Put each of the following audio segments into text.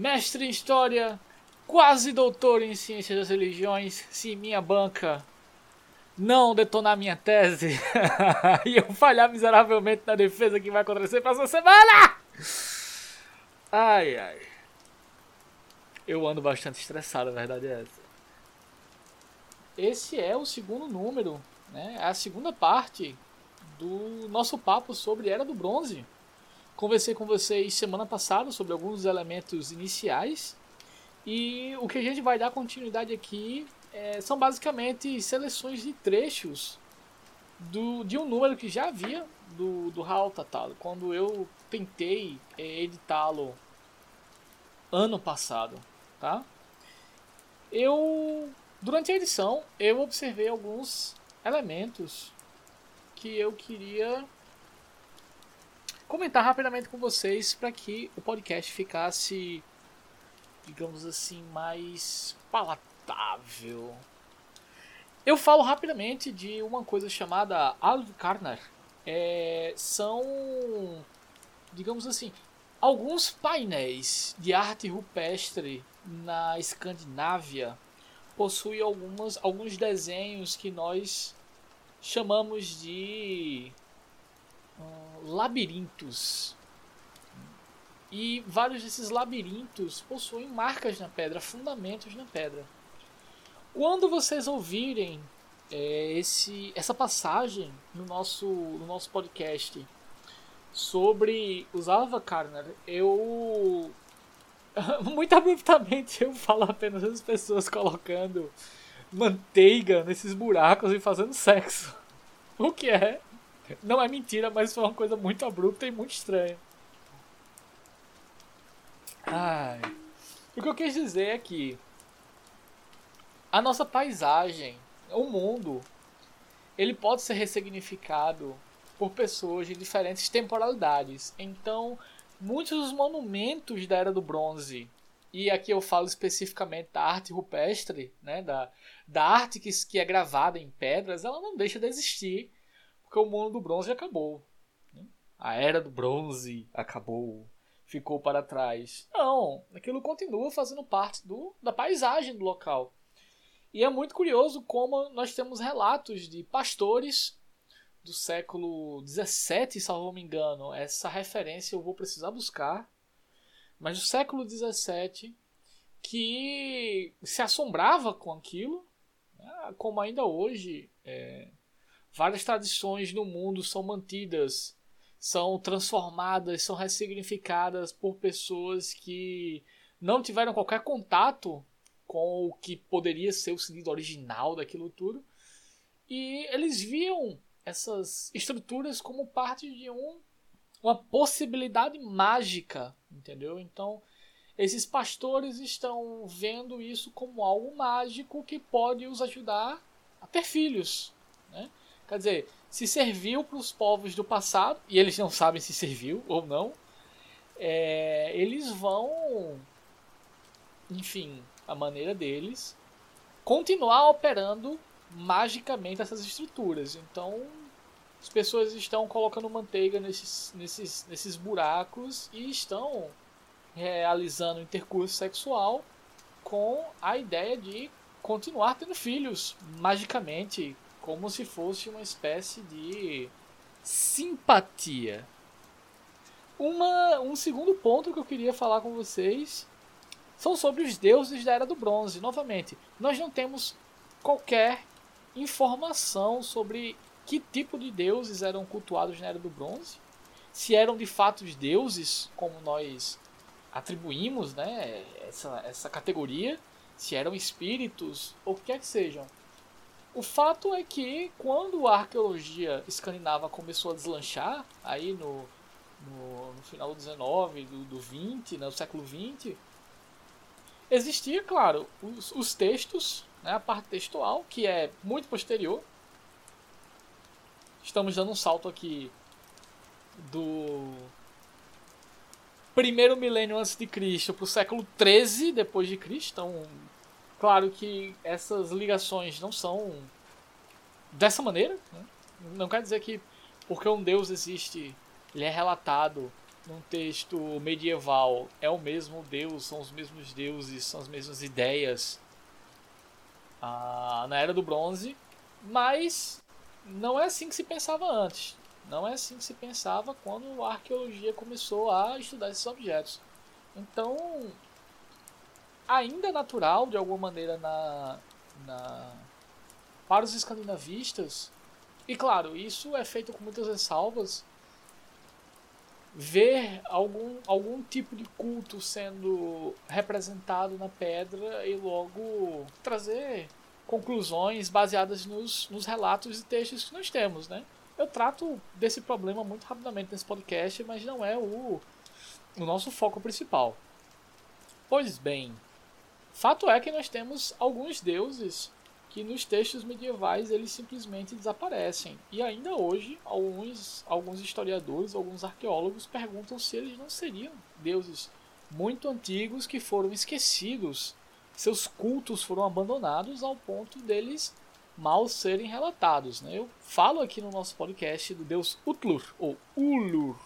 mestre em História, quase doutor em Ciências das Religiões, se minha banca não detonar minha tese e eu falhar miseravelmente na defesa que vai acontecer para essa semana! Ai, ai. Eu ando bastante estressado, a verdade é essa. Esse é o segundo número, né? É a segunda parte do nosso papo sobre Era do Bronze. Conversei com vocês semana passada sobre alguns elementos iniciais e o que a gente vai dar continuidade aqui é, são basicamente seleções de trechos do, de um número que já havia do, do Raul Tatalo, quando eu tentei é, editá-lo ano passado, tá? Eu, durante a edição, eu observei alguns elementos que eu queria comentar rapidamente com vocês para que o podcast ficasse, digamos assim, mais palatável. Eu falo rapidamente de uma coisa chamada Alvkarnar. É, são, digamos assim, alguns painéis de arte rupestre na Escandinávia possuem algumas, alguns desenhos que nós chamamos de uh, labirintos. E vários desses labirintos possuem marcas na pedra, fundamentos na pedra. Quando vocês ouvirem é, esse, essa passagem no nosso, no nosso podcast sobre os Alvacarner, eu muito abruptamente eu falo apenas as pessoas colocando manteiga nesses buracos e fazendo sexo. O que é? Não é mentira, mas foi uma coisa muito abrupta e muito estranha. Ai. O que eu quis dizer é que a nossa paisagem, o mundo, ele pode ser ressignificado por pessoas de diferentes temporalidades. Então, muitos dos monumentos da Era do Bronze, e aqui eu falo especificamente da arte rupestre, né, da, da arte que, que é gravada em pedras, ela não deixa de existir, porque o mundo do bronze acabou. Né? A Era do Bronze acabou, ficou para trás. Não, aquilo continua fazendo parte do, da paisagem do local. E é muito curioso como nós temos relatos de pastores do século 17, se não me engano. Essa referência eu vou precisar buscar. Mas do século 17 que se assombrava com aquilo, né? como ainda hoje é, várias tradições no mundo são mantidas, são transformadas, são ressignificadas por pessoas que não tiveram qualquer contato com o que poderia ser o sentido original daquilo tudo. E eles viam essas estruturas como parte de um, uma possibilidade mágica, entendeu? Então, esses pastores estão vendo isso como algo mágico que pode os ajudar a ter filhos. Né? Quer dizer, se serviu para os povos do passado, e eles não sabem se serviu ou não, é, eles vão, enfim, a maneira deles, continuar operando magicamente essas estruturas. Então, as pessoas estão colocando manteiga nesses, nesses, nesses buracos e estão realizando intercurso sexual com a ideia de continuar tendo filhos magicamente, como se fosse uma espécie de simpatia. Uma, um segundo ponto que eu queria falar com vocês são sobre os deuses da Era do Bronze. Novamente, nós não temos qualquer informação sobre que tipo de deuses eram cultuados na Era do Bronze. Se eram de fato os deuses, como nós atribuímos né, essa, essa categoria, se eram espíritos ou o que quer que sejam. O fato é que quando a arqueologia escandinava começou a deslanchar, aí no, no, no final do 19, do, do 20, né, do século 20, Existia, claro, os, os textos, né, a parte textual, que é muito posterior. Estamos dando um salto aqui do primeiro milênio antes de Cristo para o século 13 depois de Cristo. Então, claro que essas ligações não são dessa maneira. Né? Não quer dizer que porque um Deus existe, ele é relatado num texto medieval é o mesmo Deus, são os mesmos deuses, são as mesmas ideias ah, na Era do Bronze, mas não é assim que se pensava antes. Não é assim que se pensava quando a arqueologia começou a estudar esses objetos. Então, ainda é natural, de alguma maneira, na, na, para os escandinavistas, e claro, isso é feito com muitas ressalvas, ver algum, algum tipo de culto sendo representado na pedra e logo trazer conclusões baseadas nos, nos relatos e textos que nós temos, né? Eu trato desse problema muito rapidamente nesse podcast, mas não é o, o nosso foco principal. Pois bem, fato é que nós temos alguns deuses que nos textos medievais eles simplesmente desaparecem. E ainda hoje, alguns, alguns historiadores, alguns arqueólogos perguntam se eles não seriam deuses muito antigos que foram esquecidos. Seus cultos foram abandonados ao ponto deles mal serem relatados. Né? Eu falo aqui no nosso podcast do deus Utlur, ou Ulur,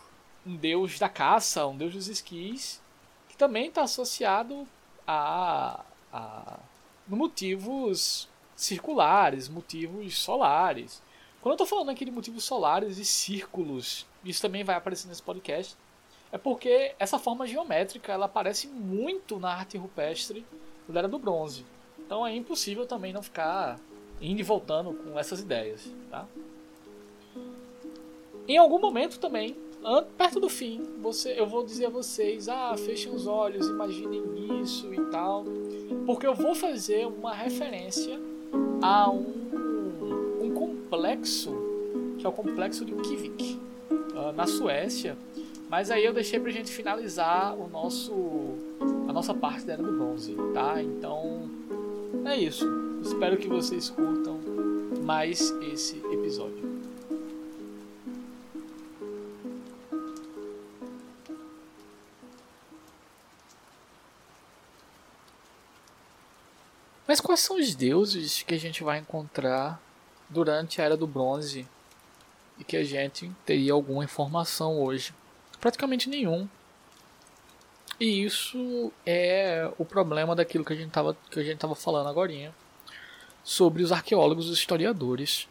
um deus da caça, um deus dos esquis, que também está associado a, a motivos circulares, motivos solares. Quando eu estou falando aqui de motivos solares e círculos, isso também vai aparecer nesse podcast, é porque essa forma geométrica ela aparece muito na arte rupestre da Era do Bronze. Então é impossível também não ficar indo e voltando com essas ideias. Tá? Em algum momento também, perto do fim, você, eu vou dizer a vocês: ah, fechem os olhos, imaginem isso e tal, porque eu vou fazer uma referência a um, um complexo, que é o complexo de Kivik, uh, na Suécia. Mas aí eu deixei pra gente finalizar o nosso a nossa parte da Era do Bronze, tá? Então é isso. Espero que vocês curtam mais esse episódio. Mas quais são os deuses que a gente vai encontrar durante a Era do Bronze e que a gente teria alguma informação hoje? Praticamente nenhum. E isso é o problema daquilo que a gente estava que a gente falando agora sobre os arqueólogos os historiadores.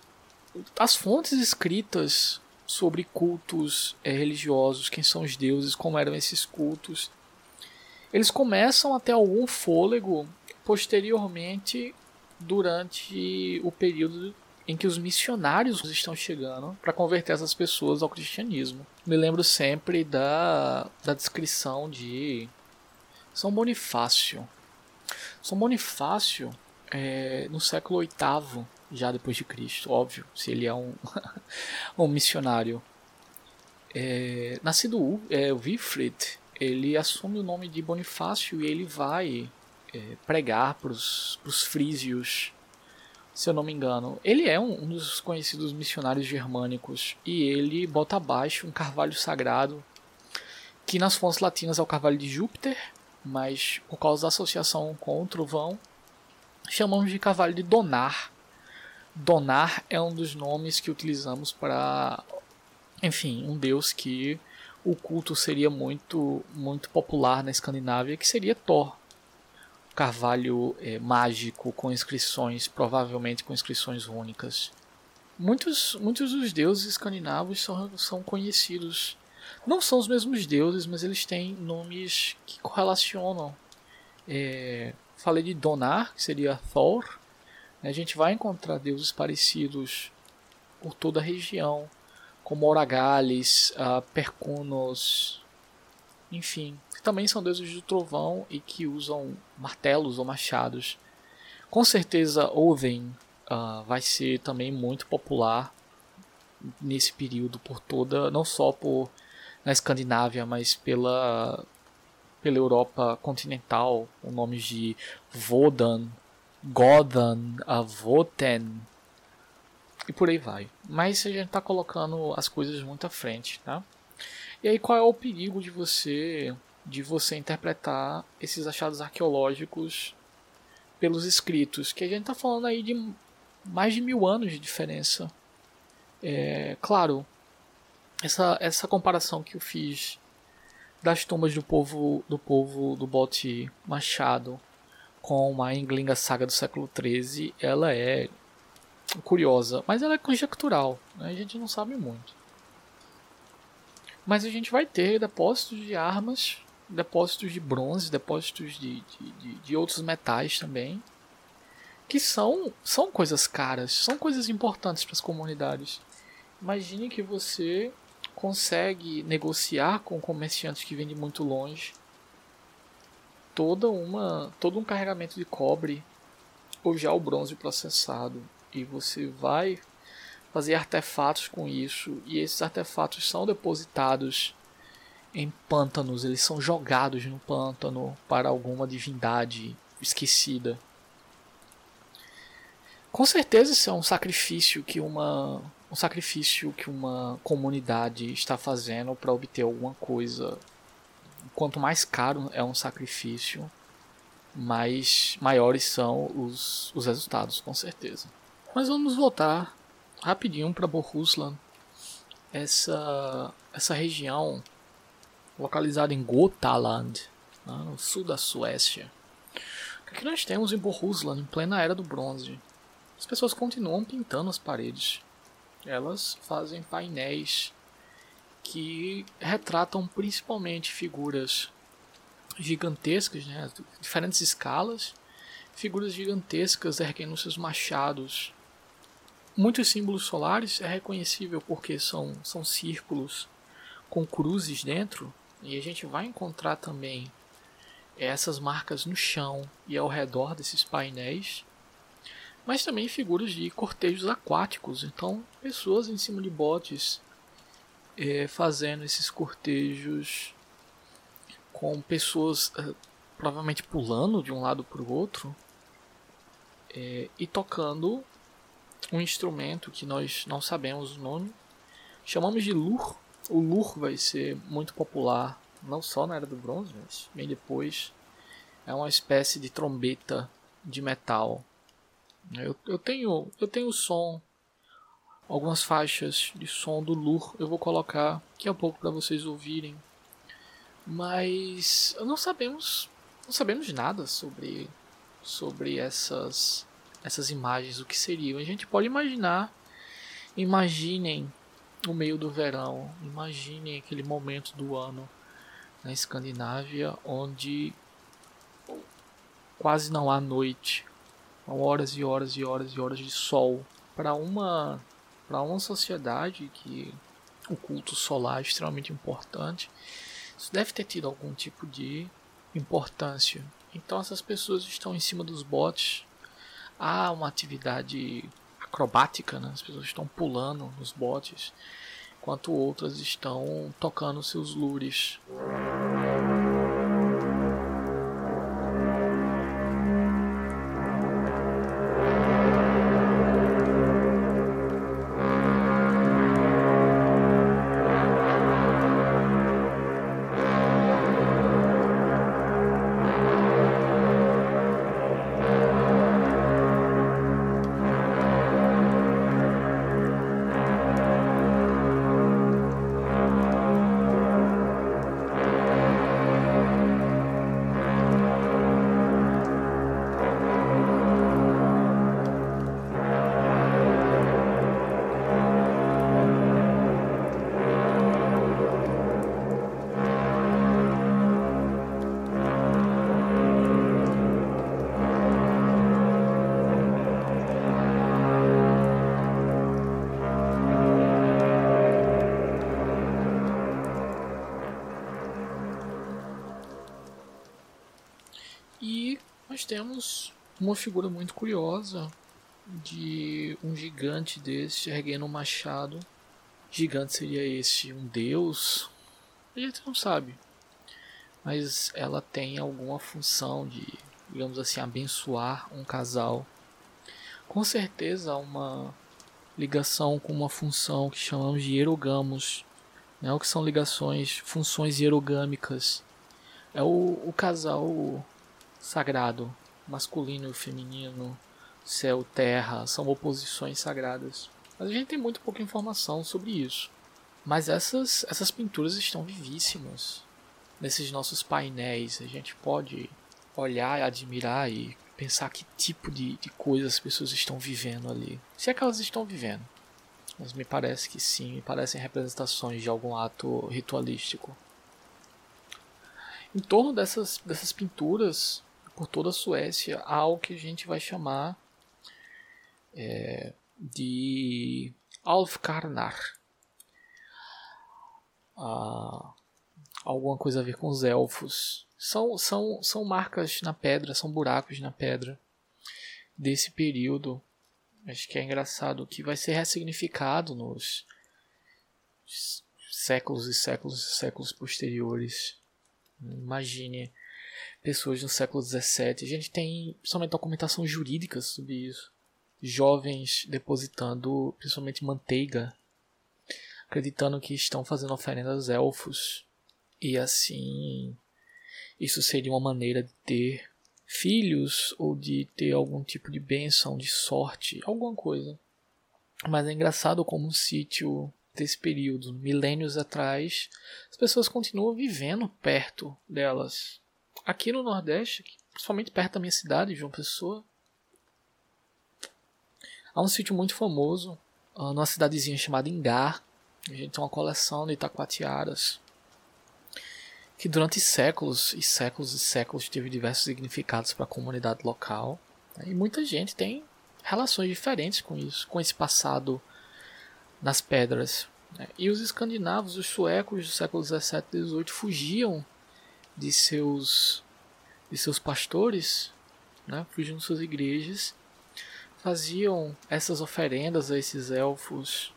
As fontes escritas sobre cultos é, religiosos, quem são os deuses, como eram esses cultos, eles começam a ter algum fôlego posteriormente durante o período em que os missionários estão chegando para converter essas pessoas ao cristianismo. Me lembro sempre da, da descrição de São Bonifácio. São Bonifácio, é, no século VIII, já depois de Cristo, óbvio, se ele é um, um missionário. É, nascido é, Wilfrid, ele assume o nome de Bonifácio e ele vai é, pregar para os frísios, se eu não me engano. Ele é um, um, dos conhecidos missionários germânicos e ele bota abaixo um carvalho sagrado que nas fontes latinas é o carvalho de Júpiter, mas por causa da associação com o trovão chamamos de carvalho de Donar. Donar é um dos nomes que utilizamos para, enfim, um deus que o culto seria muito muito popular na Escandinávia, que seria Thor carvalho é, mágico com inscrições, provavelmente com inscrições únicas. Muitos, muitos dos deuses escandinavos são, são conhecidos. Não são os mesmos deuses, mas eles têm nomes que correlacionam. É, falei de Donar, que seria Thor. A gente vai encontrar deuses parecidos por toda a região, como Oragales, uh, Percunos, enfim, também são deuses do trovão e que usam martelos ou machados. Com certeza, Oven uh, vai ser também muito popular nesse período por toda, não só por na Escandinávia, mas pela pela Europa continental, com nomes de Vodan, Godan, Voten e por aí vai. Mas a gente está colocando as coisas muito à frente, tá? E aí qual é o perigo de você de você interpretar esses achados arqueológicos pelos escritos, que a gente está falando aí de mais de mil anos de diferença. É, claro, essa, essa comparação que eu fiz das tumbas do povo do povo do bote Machado com a Englinga Saga do século XIII, ela é curiosa, mas ela é conjectural, né? a gente não sabe muito. Mas a gente vai ter depósitos de armas, depósitos de bronze, depósitos de, de, de, de outros metais também, que são, são coisas caras, são coisas importantes para as comunidades. Imagine que você consegue negociar com comerciantes que vendem muito longe toda uma todo um carregamento de cobre ou já o bronze processado e você vai fazer artefatos com isso e esses artefatos são depositados em pântanos, eles são jogados no pântano para alguma divindade esquecida. Com certeza isso é um sacrifício que uma um sacrifício que uma comunidade está fazendo para obter alguma coisa. Quanto mais caro é um sacrifício, mais maiores são os, os resultados, com certeza. Mas vamos voltar rapidinho para Bohuslan. Essa, essa região localizada em Gotaland, no sul da Suécia. O que nós temos em Bohuslan, em plena era do bronze? As pessoas continuam pintando as paredes elas fazem painéis que retratam principalmente figuras gigantescas, né, diferentes escalas, figuras gigantescas erguendo seus machados. Muitos símbolos solares é reconhecível porque são, são círculos com cruzes dentro, e a gente vai encontrar também essas marcas no chão e ao redor desses painéis mas também figuras de cortejos aquáticos. Então, pessoas em cima de botes é, fazendo esses cortejos com pessoas é, provavelmente pulando de um lado para o outro é, e tocando um instrumento que nós não sabemos o nome. Chamamos de lur. O lur vai ser muito popular não só na era do bronze, mas bem depois. É uma espécie de trombeta de metal eu, eu tenho eu tenho som, algumas faixas de som do Lur, eu vou colocar daqui a pouco para vocês ouvirem. Mas não sabemos não sabemos nada sobre sobre essas essas imagens, o que seriam. A gente pode imaginar, imaginem o meio do verão, imaginem aquele momento do ano na Escandinávia onde quase não há noite, horas e horas e horas e horas de sol. Para uma para uma sociedade que o culto solar é extremamente importante isso deve ter tido algum tipo de importância. Então essas pessoas estão em cima dos botes. Há uma atividade acrobática né? as pessoas estão pulando nos botes enquanto outras estão tocando seus lures temos uma figura muito curiosa de um gigante desse erguendo um machado. Gigante seria esse um deus? A gente não sabe. Mas ela tem alguma função de, digamos assim, abençoar um casal. Com certeza uma ligação com uma função que chamamos de hierogamos, né? o que são ligações, funções hierogâmicas. É o, o casal sagrado masculino e feminino, céu, terra, são oposições sagradas. Mas a gente tem muito pouca informação sobre isso. Mas essas, essas pinturas estão vivíssimas. nesses nossos painéis, a gente pode olhar, admirar e pensar que tipo de, de coisas as pessoas estão vivendo ali. Se é que elas estão vivendo. Mas me parece que sim, me parecem representações de algum ato ritualístico. Em torno dessas, dessas pinturas, por toda a Suécia, algo que a gente vai chamar é, de Alfkarnar. Ah, alguma coisa a ver com os elfos. São, são, são marcas na pedra, são buracos na pedra desse período. Acho que é engraçado que vai ser ressignificado nos séculos e séculos e séculos posteriores. Imagine pessoas no século XVII. A gente tem principalmente documentação jurídica sobre isso. Jovens depositando principalmente manteiga, acreditando que estão fazendo oferendas elfos. E assim isso seria uma maneira de ter filhos ou de ter algum tipo de benção, de sorte, alguma coisa. Mas é engraçado como um sítio desse período, milênios atrás, as pessoas continuam vivendo perto delas. Aqui no Nordeste, principalmente perto da minha cidade, João Pessoa, há um sítio muito famoso, uh, numa cidadezinha chamada Engar. A gente tem uma coleção de itacoatiaras que durante séculos e séculos e séculos teve diversos significados para a comunidade local. Né? E muita gente tem relações diferentes com isso, com esse passado nas pedras. Né? E os escandinavos, os suecos do século 17 e 18 fugiam de seus de seus pastores, né? fugiam de suas igrejas, faziam essas oferendas a esses elfos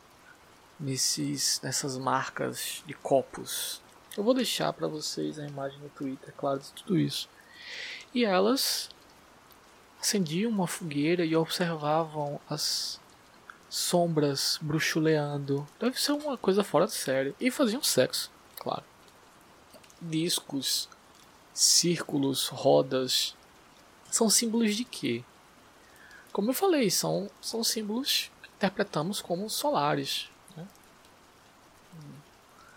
nesses, nessas marcas de copos eu vou deixar para vocês a imagem no Twitter, claro, de tudo isso. E elas acendiam uma fogueira e observavam as sombras bruxuleando. Deve ser uma coisa fora de série. E faziam sexo. Discos, círculos, rodas. São símbolos de quê? Como eu falei, são, são símbolos que interpretamos como solares.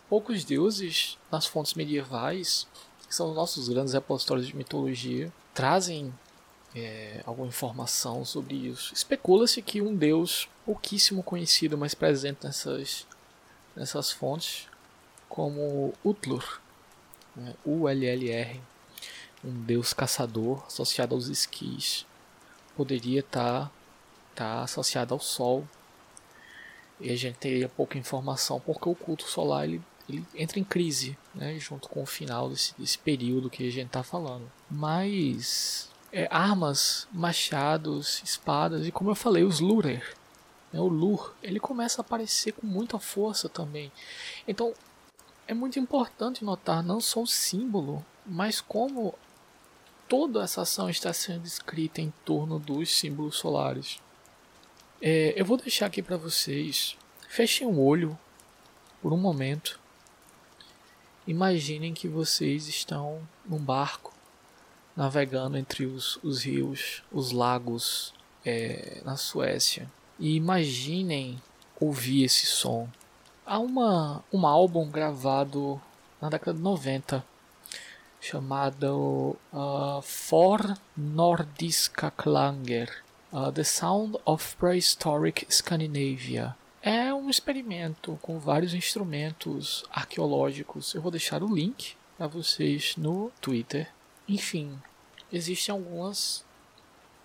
Poucos deuses nas fontes medievais, que são os nossos grandes repositórios de mitologia, trazem é, alguma informação sobre isso. Especula-se que um deus pouquíssimo conhecido, mas presente nessas, nessas fontes, como Utlur, né, U-L-L-R, um deus caçador associado aos esquis, poderia estar tá, tá associado ao Sol. E a gente teria pouca informação porque o culto solar ele ele entra em crise, né, junto com o final desse, desse período que a gente está falando. Mas é, armas, machados, espadas e como eu falei, os lurer, né, o lur, ele começa a aparecer com muita força também. Então é muito importante notar não só o símbolo, mas como toda essa ação está sendo escrita em torno dos símbolos solares. É, eu vou deixar aqui para vocês. Fechem o olho por um momento Imaginem que vocês estão num barco navegando entre os, os rios, os lagos é, na Suécia. E imaginem ouvir esse som. Há uma, um álbum gravado na década de 90 chamado uh, For Nordiska Klanger uh, The Sound of Prehistoric Scandinavia é um experimento com vários instrumentos arqueológicos. Eu vou deixar o link para vocês no Twitter. Enfim, existem algumas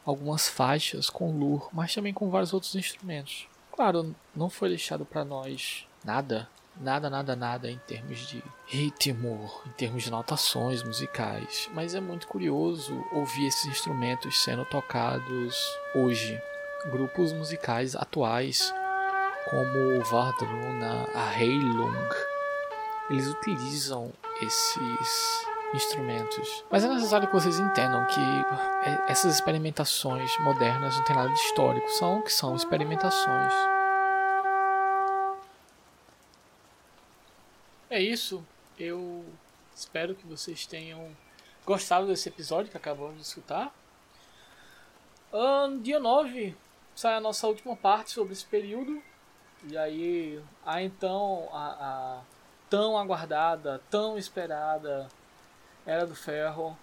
algumas faixas com lur, mas também com vários outros instrumentos. Claro, não foi deixado para nós nada, nada, nada, nada em termos de ritmo, em termos de notações musicais, mas é muito curioso ouvir esses instrumentos sendo tocados hoje. Grupos musicais atuais como Vardruna, a Heilung, eles utilizam esses instrumentos. Mas é necessário que vocês entendam que é, essas experimentações modernas não tem nada de histórico, são que são experimentações. É isso. Eu espero que vocês tenham gostado desse episódio que acabamos de escutar. Um, dia 9 sai a nossa última parte sobre esse período. E aí, a então a, a tão aguardada, tão esperada Era do Ferro,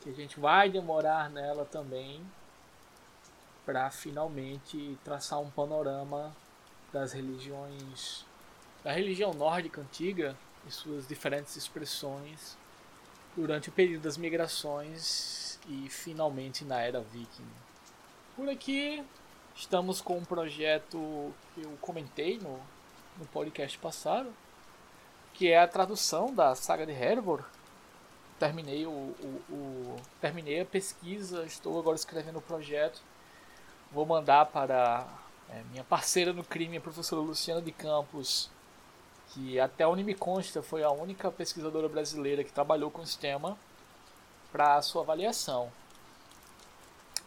que a gente vai demorar nela também para finalmente traçar um panorama das religiões da religião nórdica antiga e suas diferentes expressões durante o período das migrações e finalmente na era viking. Por aqui estamos com um projeto que eu comentei no, no podcast passado, que é a tradução da saga de Hervor. Terminei, o, o, o, terminei a pesquisa, estou agora escrevendo o projeto. Vou mandar para é, minha parceira no crime, a professora Luciana de Campos, que até onde me consta foi a única pesquisadora brasileira que trabalhou com esse tema para sua avaliação.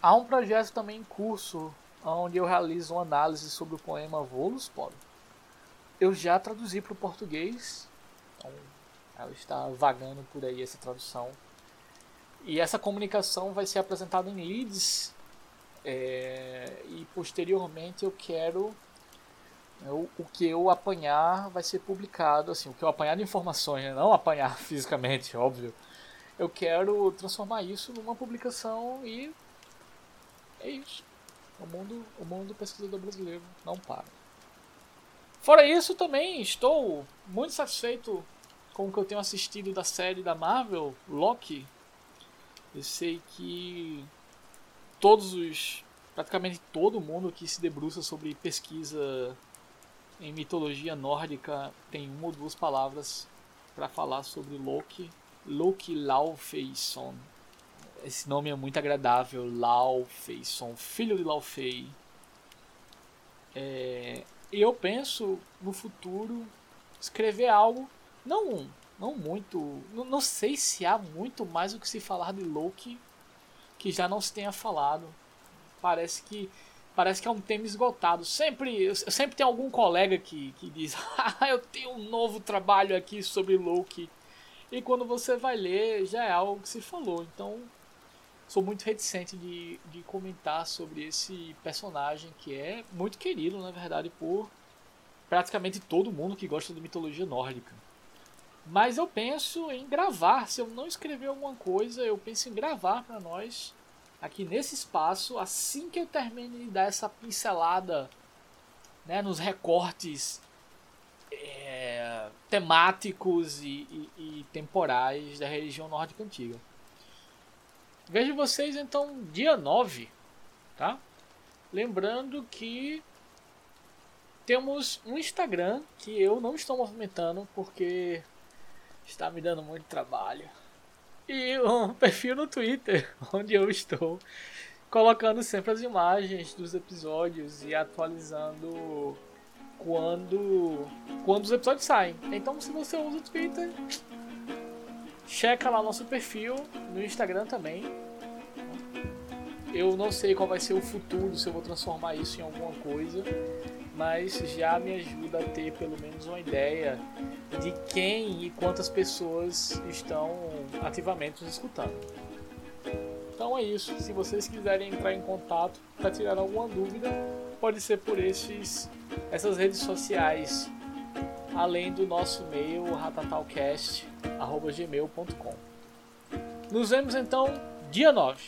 Há um projeto também em curso onde eu realizo uma análise sobre o poema Volus Polo. Eu já traduzi para o português, então ela está vagando por aí essa tradução. E essa comunicação vai ser apresentada em Leeds é, e posteriormente eu quero o, o que eu apanhar vai ser publicado, assim, o que eu apanhar de informações, né? não apanhar fisicamente, óbvio. Eu quero transformar isso numa publicação e é isso. O mundo, o mundo do pesquisador brasileiro não para. Fora isso, também estou muito satisfeito com o que eu tenho assistido da série da Marvel, Loki. Eu sei que todos os praticamente todo mundo que se debruça sobre pesquisa em mitologia nórdica tem uma ou duas palavras para falar sobre Loki. Loki Laufeyson. Esse nome é muito agradável, Laufeyson, filho de Laufey. É, eu penso no futuro escrever algo, não, não muito, não, não sei se há muito mais o que se falar de Loki que já não se tenha falado. Parece que parece que é um tema esgotado. Sempre, sempre tem algum colega que, que diz: Ah, eu tenho um novo trabalho aqui sobre Loki. E quando você vai ler, já é algo que se falou. Então, sou muito reticente de, de comentar sobre esse personagem que é muito querido, na verdade, por praticamente todo mundo que gosta de mitologia nórdica. Mas eu penso em gravar. Se eu não escrever alguma coisa, eu penso em gravar para nós aqui nesse espaço, assim que eu termine de dar essa pincelada né, nos recortes é, temáticos e, e, e, temporais da religião nórdica antiga. Vejo vocês então dia 9, tá? Lembrando que temos um Instagram que eu não estou movimentando porque está me dando muito trabalho e um perfil no Twitter, onde eu estou colocando sempre as imagens dos episódios e atualizando quando quando os episódios saem. Então, se você usa o Twitter, checa lá nosso perfil no Instagram também. Eu não sei qual vai ser o futuro, se eu vou transformar isso em alguma coisa, mas já me ajuda a ter pelo menos uma ideia de quem e quantas pessoas estão ativamente nos escutando. Então é isso. Se vocês quiserem entrar em contato para tirar alguma dúvida, pode ser por esses, essas redes sociais, além do nosso e-mail ratatalcast@gmail.com. Nos vemos então dia 9.